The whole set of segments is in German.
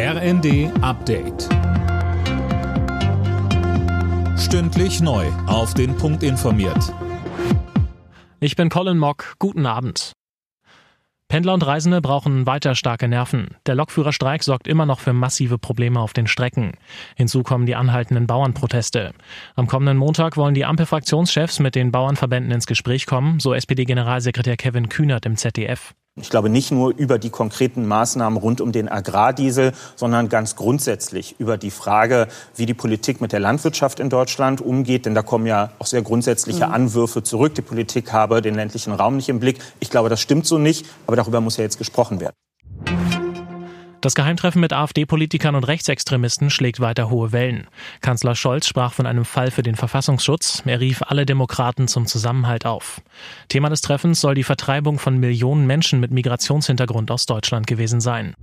RND Update. Stündlich neu. Auf den Punkt informiert. Ich bin Colin Mock. Guten Abend. Pendler und Reisende brauchen weiter starke Nerven. Der Lokführerstreik sorgt immer noch für massive Probleme auf den Strecken. Hinzu kommen die anhaltenden Bauernproteste. Am kommenden Montag wollen die Ampelfraktionschefs mit den Bauernverbänden ins Gespräch kommen, so SPD-Generalsekretär Kevin Kühnert im ZDF. Ich glaube nicht nur über die konkreten Maßnahmen rund um den Agrardiesel, sondern ganz grundsätzlich über die Frage, wie die Politik mit der Landwirtschaft in Deutschland umgeht. Denn da kommen ja auch sehr grundsätzliche mhm. Anwürfe zurück. Die Politik habe den ländlichen Raum nicht im Blick. Ich glaube, das stimmt so nicht. Aber darüber muss ja jetzt gesprochen werden. Das Geheimtreffen mit AfD-Politikern und Rechtsextremisten schlägt weiter hohe Wellen. Kanzler Scholz sprach von einem Fall für den Verfassungsschutz. Er rief alle Demokraten zum Zusammenhalt auf. Thema des Treffens soll die Vertreibung von Millionen Menschen mit Migrationshintergrund aus Deutschland gewesen sein.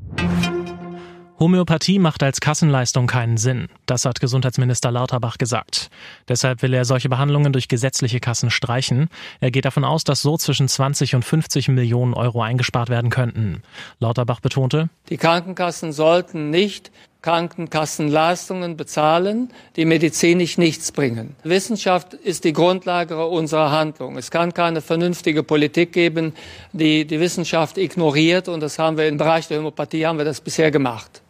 Homöopathie macht als Kassenleistung keinen Sinn. Das hat Gesundheitsminister Lauterbach gesagt. Deshalb will er solche Behandlungen durch gesetzliche Kassen streichen. Er geht davon aus, dass so zwischen 20 und 50 Millionen Euro eingespart werden könnten. Lauterbach betonte, die Krankenkassen sollten nicht Krankenkassenleistungen bezahlen, die medizinisch nichts bringen. Wissenschaft ist die Grundlage unserer Handlung. Es kann keine vernünftige Politik geben, die die Wissenschaft ignoriert und das haben wir im Bereich der Homöopathie haben wir das bisher gemacht.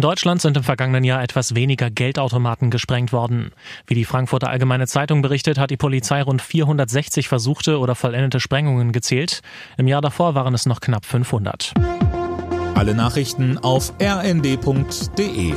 In Deutschland sind im vergangenen Jahr etwas weniger Geldautomaten gesprengt worden. Wie die Frankfurter Allgemeine Zeitung berichtet, hat die Polizei rund 460 versuchte oder vollendete Sprengungen gezählt. Im Jahr davor waren es noch knapp 500. Alle Nachrichten auf rnd.de